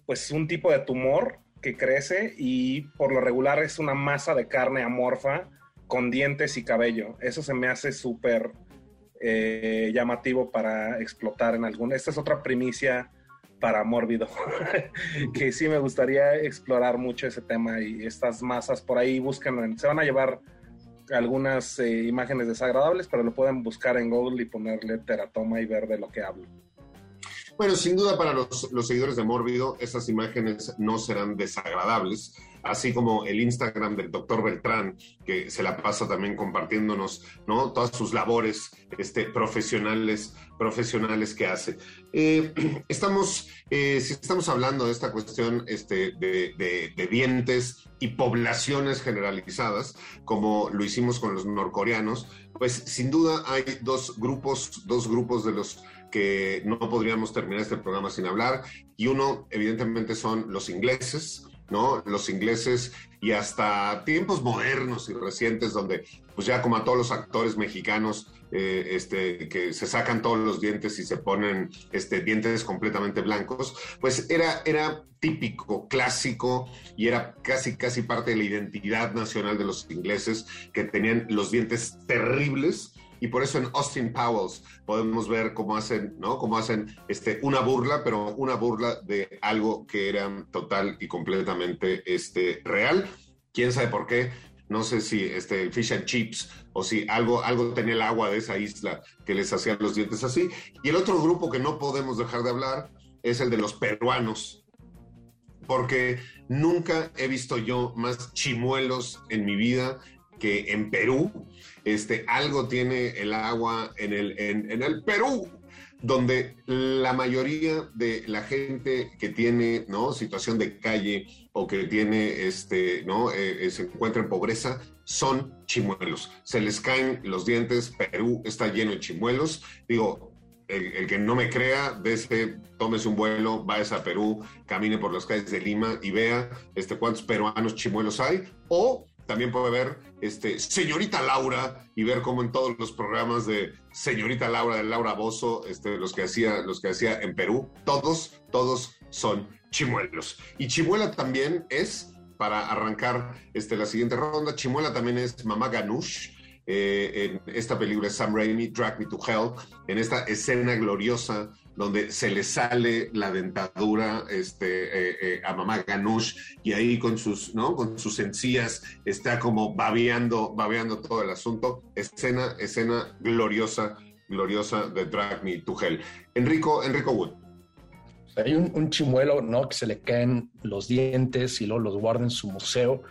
pues un tipo de tumor que crece y por lo regular es una masa de carne amorfa con dientes y cabello. Eso se me hace súper eh, llamativo para explotar en algún. Esta es otra primicia para Mórbido, que sí me gustaría explorar mucho ese tema y estas masas por ahí buscan, se van a llevar algunas eh, imágenes desagradables, pero lo pueden buscar en Google y ponerle teratoma y ver de lo que hablo. Bueno, sin duda para los, los seguidores de Mórbido, estas imágenes no serán desagradables así como el Instagram del doctor Beltrán, que se la pasa también compartiéndonos, ¿no? Todas sus labores este, profesionales, profesionales que hace. Eh, estamos, eh, si estamos hablando de esta cuestión este, de, de dientes y poblaciones generalizadas, como lo hicimos con los norcoreanos, pues sin duda hay dos grupos, dos grupos de los que no podríamos terminar este programa sin hablar, y uno evidentemente son los ingleses, ¿no? Los ingleses y hasta tiempos modernos y recientes donde pues ya como a todos los actores mexicanos eh, este, que se sacan todos los dientes y se ponen este, dientes completamente blancos, pues era, era típico, clásico y era casi, casi parte de la identidad nacional de los ingleses que tenían los dientes terribles y por eso en Austin Powers podemos ver cómo hacen, ¿no? Cómo hacen este, una burla, pero una burla de algo que era total y completamente este, real. ¿Quién sabe por qué? No sé si este, fish and chips o si algo, algo tenía el agua de esa isla que les hacía los dientes así. Y el otro grupo que no podemos dejar de hablar es el de los peruanos, porque nunca he visto yo más chimuelos en mi vida que en Perú, este, algo tiene el agua en el, en, el Perú, donde la mayoría de la gente que tiene ¿no? situación de calle o que tiene este, ¿no? Eh, eh, se encuentra en pobreza, son chimuelos. Se les caen los dientes, Perú está lleno de chimuelos. Digo, el, que no me crea, desde, tómese un vuelo, vaya a Perú, camine por las calles de Lima y vea este, cuántos peruanos chimuelos hay. O también puede ver este, Señorita Laura y ver cómo en todos los programas de Señorita Laura, de Laura Bozo, este, los, que hacía, los que hacía en Perú, todos, todos son chimuelos. Y chimuela también es, para arrancar este, la siguiente ronda, chimuela también es Mamá Ganush, eh, en esta película Sam Raimi, Drag Me to Hell, en esta escena gloriosa donde se le sale la dentadura este, eh, eh, a mamá Ganush y ahí con sus, ¿no? con sus encías está como babeando, babeando todo el asunto. Escena, escena gloriosa, gloriosa de Drag Me to Hell. Enrico, Enrico Wood. Hay un, chimuelo, ¿no? Que se le caen los dientes y luego los guarda en su museo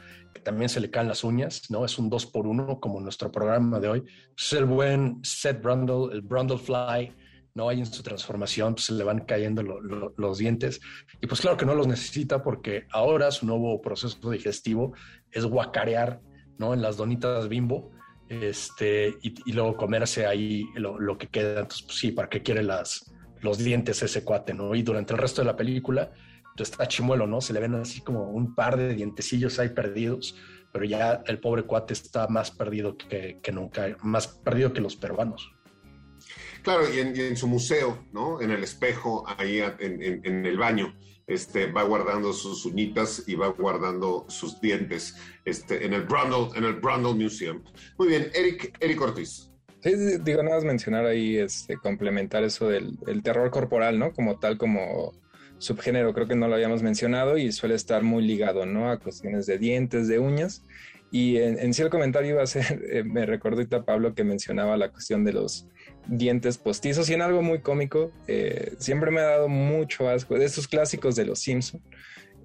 también se le caen las uñas, ¿no? Es un dos por uno como nuestro programa de hoy. Es el buen Seth Brundle, el Brundle Fly, ¿no? Hay en su transformación, pues, se le van cayendo los dientes. Y pues claro que no los necesita porque ahora su nuevo proceso digestivo es guacarear, ¿no? En las donitas bimbo, este, y, luego comerse ahí lo, que queda. Entonces, pues sí, ¿para qué quiere las, los dientes ese cuate, ¿no? Y durante el resto de la película está chimuelo, ¿no? Se le ven así como un par de dientecillos ahí perdidos, pero ya el pobre cuate está más perdido que, nunca, más perdido que los peruanos. Claro, y en, su museo, ¿no? En el espejo, ahí en, el baño, este, va guardando sus uñitas y va guardando sus dientes este, en, el Brundle, en el Brundle Museum. Muy bien, Eric, Eric Ortiz. Sí, digo, nada más mencionar ahí, este, complementar eso del terror corporal, ¿no? Como tal, como subgénero, creo que no lo habíamos mencionado y suele estar muy ligado, ¿no? A cuestiones de dientes, de uñas. Y en, sí el comentario iba a ser, eh, me recordó ahorita Pablo que mencionaba la cuestión de los dientes postizos y en algo muy cómico, eh, siempre me ha dado mucho asco, de esos clásicos de los Simpson.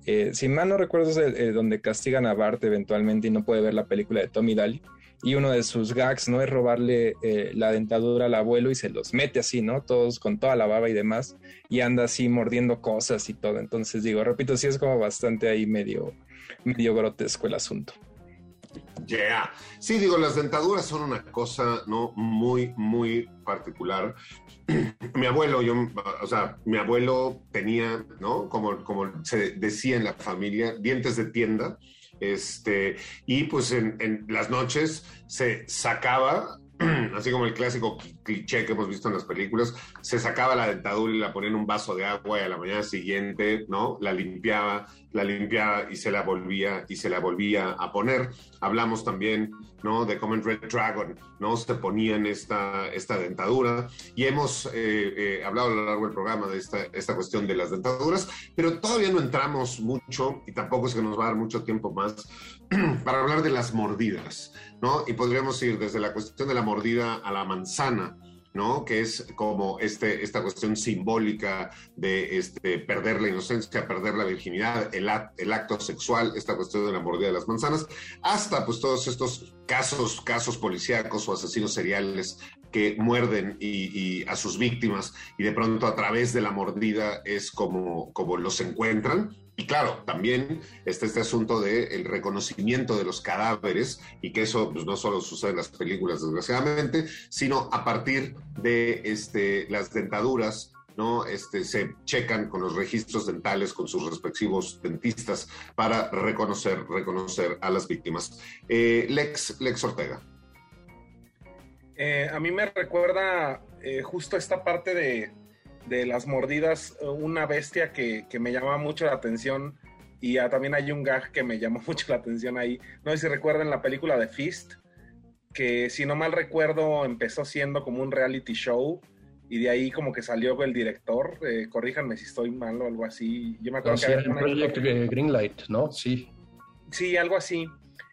Eh, si mal no recuerdo es donde castigan a Bart eventualmente y no puede ver la película de Tommy Daly y uno de sus gags, ¿no? Es robarle eh, la dentadura al abuelo y se los mete así, ¿no? Todos con toda la baba y demás, y anda así mordiendo cosas y todo. Entonces digo, repito, sí es como bastante ahí medio, medio grotesco el asunto. Yeah. Sí, digo, las dentaduras son una cosa, ¿no? Muy, muy particular. mi abuelo, yo, o sea, mi abuelo tenía, ¿no? Como, como se decía en la familia, dientes de tienda este, y pues en, las noches se sacaba, así como el clásico cliché que hemos visto en las películas, se sacaba la dentadura y la ponía en un vaso de agua y a la mañana siguiente, ¿no? La limpiaba, la limpiaba y se la volvía y se la volvía a poner. Hablamos también, ¿no? De cómo en Red Dragon, ¿no? Se ponían esta, esta dentadura y hemos eh, eh, hablado a lo largo del programa de esta, esta cuestión de las dentaduras, pero todavía no entramos mucho y tampoco es que nos va a dar mucho tiempo más para hablar de las mordidas, ¿no? Y podríamos ir desde la cuestión de la mordida a la manzana, ¿no? Que es como este, esta cuestión simbólica de este, perder la inocencia, perder la virginidad, el, el, acto sexual, esta cuestión de la mordida de las manzanas, hasta pues todos estos casos, casos policíacos o asesinos seriales que muerden a sus víctimas y de pronto a través de la mordida es como, como los encuentran. Y claro, también está este asunto del reconocimiento de los cadáveres y que eso pues, no solo sucede en las películas, desgraciadamente, sino a partir de este, las dentaduras ¿no? Este, se checan con los registros dentales, con sus respectivos dentistas, para reconocer, reconocer a las víctimas. Eh, Lex, Lex Ortega. Eh, a mí me recuerda eh, justo esta parte de, de las mordidas, eh, una bestia que, me llama mucho la atención y también hay un gag que me llamó mucho la atención ahí. No sé si recuerdan la película de Fist, que si no mal recuerdo empezó siendo como un reality show y de ahí como que salió el director, eh, corríjanme si estoy mal o algo así. Yo me acuerdo que era Project Greenlight, ¿no? Sí. Sí, algo así.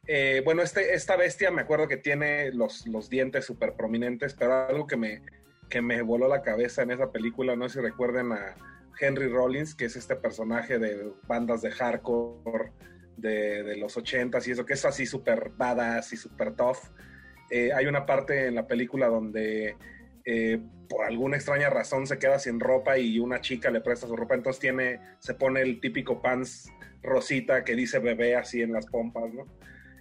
Eh, bueno, este, esta bestia me acuerdo que tiene los, los dientes súper prominentes, pero algo que me, que me voló la cabeza en esa película, no sé si recuerden a Henry Rollins, que es este personaje de bandas de hardcore de, los ochentas y eso, que es así súper badass y súper tough. Eh, hay una parte en la película donde eh, por alguna extraña razón se queda sin ropa y una chica le presta su ropa, entonces tiene, se pone el típico pants rosita que dice bebé así en las pompas, ¿no?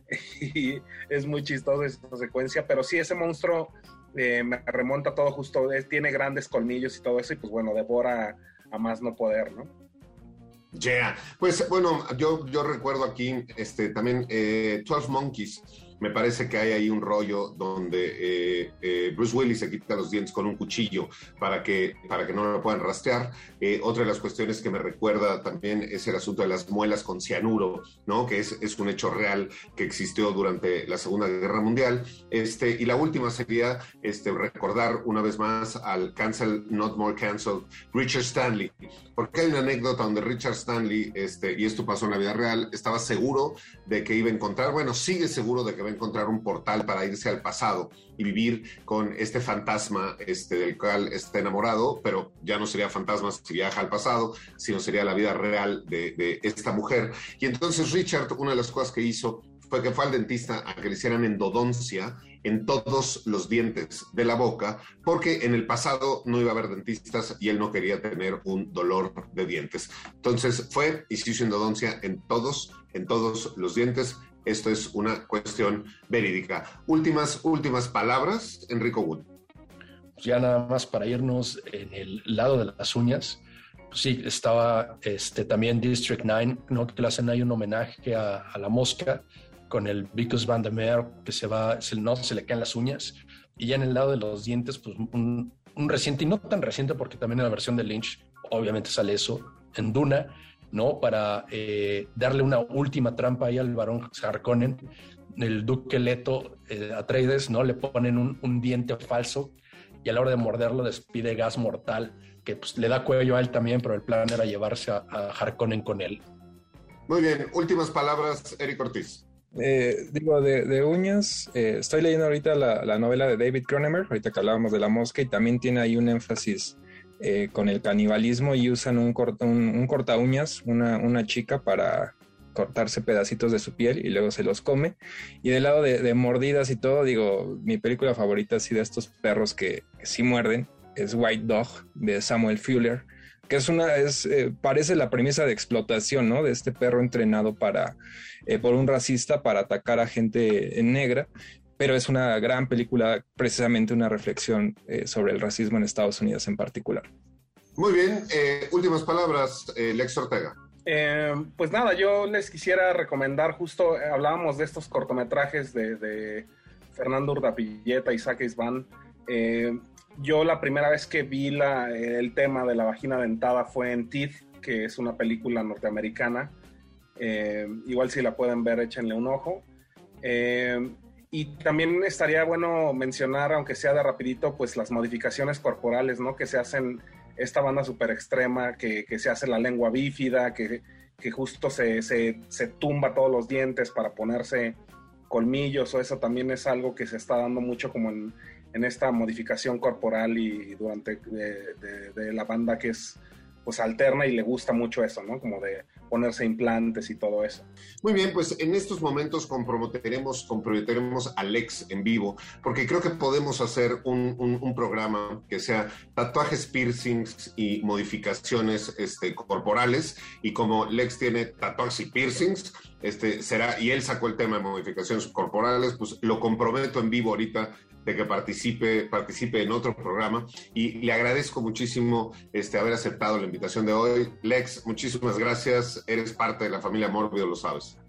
y es muy chistosa esa secuencia, pero sí, ese monstruo eh, me remonta todo justo, tiene grandes colmillos y todo eso, y pues bueno, devora a más no poder, ¿no? Yeah. Pues bueno, yo, yo recuerdo aquí este, también eh, 12 Monkeys me parece que hay ahí un rollo donde eh, eh, Bruce Willis se quita los dientes con un cuchillo para que, para que no lo puedan rastrear. Eh, otra de las cuestiones que me recuerda también es el asunto de las muelas con cianuro, ¿no? que es, es un hecho real que existió durante la Segunda Guerra Mundial. Este, y la última sería este, recordar una vez más al Cancel, Not More Cancelled, Richard Stanley, porque hay una anécdota donde Richard Stanley, este, y esto pasó en la vida real, estaba seguro de que iba a encontrar, bueno, sigue seguro de que va a encontrar un portal para irse al pasado y vivir con este fantasma este, del cual está enamorado, pero ya no sería fantasma si viaja al pasado, sino sería la vida real de, de esta mujer. Y entonces Richard, una de las cosas que hizo fue que fue al dentista a que le hicieran endodoncia en todos los dientes de la boca, porque en el pasado no iba a haber dentistas y él no quería tener un dolor de dientes. Entonces fue y se hizo endodoncia en todos, en todos los dientes. Esto es una cuestión verídica. Últimas, últimas palabras, Enrico Wood. Ya nada más para irnos en el lado de las uñas. Pues sí, estaba este, también District 9, ¿no? que le hacen ahí un homenaje a, a la mosca con el Vicus Van de Meer, que se va, se, no, se le caen las uñas. Y ya en el lado de los dientes, pues un, un reciente, y no tan reciente, porque también en la versión de Lynch, obviamente sale eso, en Duna, ¿no? Para eh, darle una última trampa ahí al varón Harkonnen. El duque Leto eh, Atreides, ¿no? Le ponen un, un, diente falso y a la hora de morderlo despide gas mortal que pues, le da cuello a él también, pero el plan era llevarse a, a Harkonnen con él. Muy bien, últimas palabras, Eric Ortiz. Eh, digo, de, de uñas, eh, estoy leyendo ahorita la, la, novela de David Cronenberg, ahorita que hablábamos de la mosca, y también tiene ahí un énfasis eh, con el canibalismo y usan un, corta, un, uñas, una, chica para cortarse pedacitos de su piel y luego se los come. Y del lado de, mordidas y todo, digo, mi película favorita así de estos perros que, que sí muerden es White Dog de Samuel Fuller que es una, es, eh, parece la premisa de explotación, ¿no? De este perro entrenado para, eh, por un racista para atacar a gente negra, pero es una gran película, precisamente una reflexión eh, sobre el racismo en Estados Unidos en particular. Muy bien, últimas palabras, Lex Ortega. pues nada, yo les quisiera recomendar, justo hablábamos de estos cortometrajes de, de Fernando Urdapilleta y Isaac Isban yo la primera vez que vi la, el tema de la vagina dentada fue en Teeth, que es una película norteamericana. Eh, igual si la pueden ver, échenle un ojo. Eh, y también estaría bueno mencionar, aunque sea de rapidito, pues las modificaciones corporales, ¿no? Que se hacen esta banda super extrema, que, que se hace la lengua bífida, que, que justo se, se, se, tumba todos los dientes para ponerse colmillos, o eso también es algo que se está dando mucho como en, en esta modificación corporal y durante de, de, la banda que es pues alterna y le gusta mucho eso, ¿no? Como de ponerse implantes y todo eso. Muy bien, pues en estos momentos comprometeremos, comprometeremos a Lex en vivo, porque creo que podemos hacer un, programa que sea tatuajes, piercings y modificaciones este, corporales, y como Lex tiene tatuajes y piercings, este, será, y él sacó el tema de modificaciones corporales, pues lo comprometo en vivo ahorita de que participe, participe en otro programa y le agradezco muchísimo este, haber aceptado la invitación de hoy. Lex, muchísimas gracias, eres parte de la familia Mórbido, lo sabes.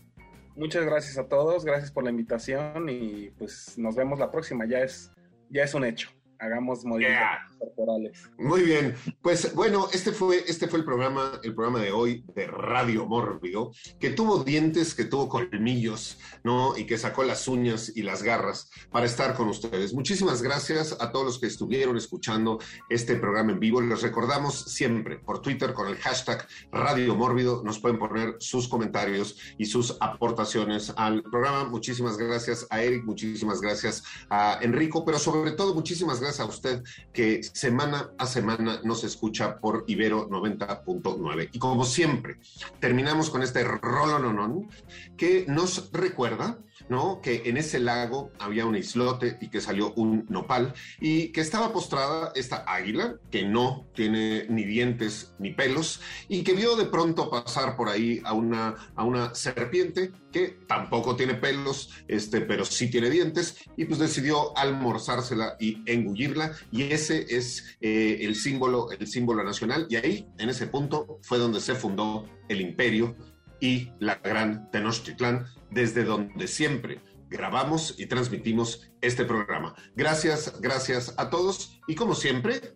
Muchas gracias a todos, gracias por la invitación y pues nos vemos la próxima, ya es, ya es un hecho hagamos modificaciones yeah. Corporales. Muy bien, pues bueno, este fue, este fue el programa, el programa de hoy de Radio Mórbido, que tuvo dientes, que tuvo colmillos, ¿no? Y que sacó las uñas y las garras para estar con ustedes. Muchísimas gracias a todos los que estuvieron escuchando este programa en vivo. Les recordamos siempre por Twitter con el hashtag Radio Mórbido, nos pueden poner sus comentarios y sus aportaciones al programa. Muchísimas gracias a Eric, muchísimas gracias a Enrico, pero sobre todo muchísimas gracias a usted que semana a semana nos escucha por Ibero 90.9. Y como siempre, terminamos con este rolononon que nos recuerda ¿no? Que en ese lago había un islote y que salió un nopal y que estaba postrada esta águila que no tiene ni dientes ni pelos y que vio de pronto pasar por ahí a una, a una serpiente que tampoco tiene pelos, este, pero sí tiene dientes y pues decidió almorzársela y engullirla y ese es eh, el símbolo, el símbolo nacional y ahí, en ese punto, fue donde se fundó el imperio y la gran Tenochtitlán, desde donde siempre grabamos y transmitimos este programa. Gracias, gracias a todos y como siempre,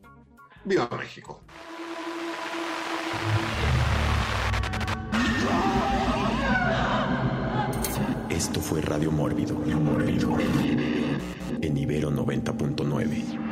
viva México. Esto fue Radio Mórbido, Mórbido, en Ibero 90.9.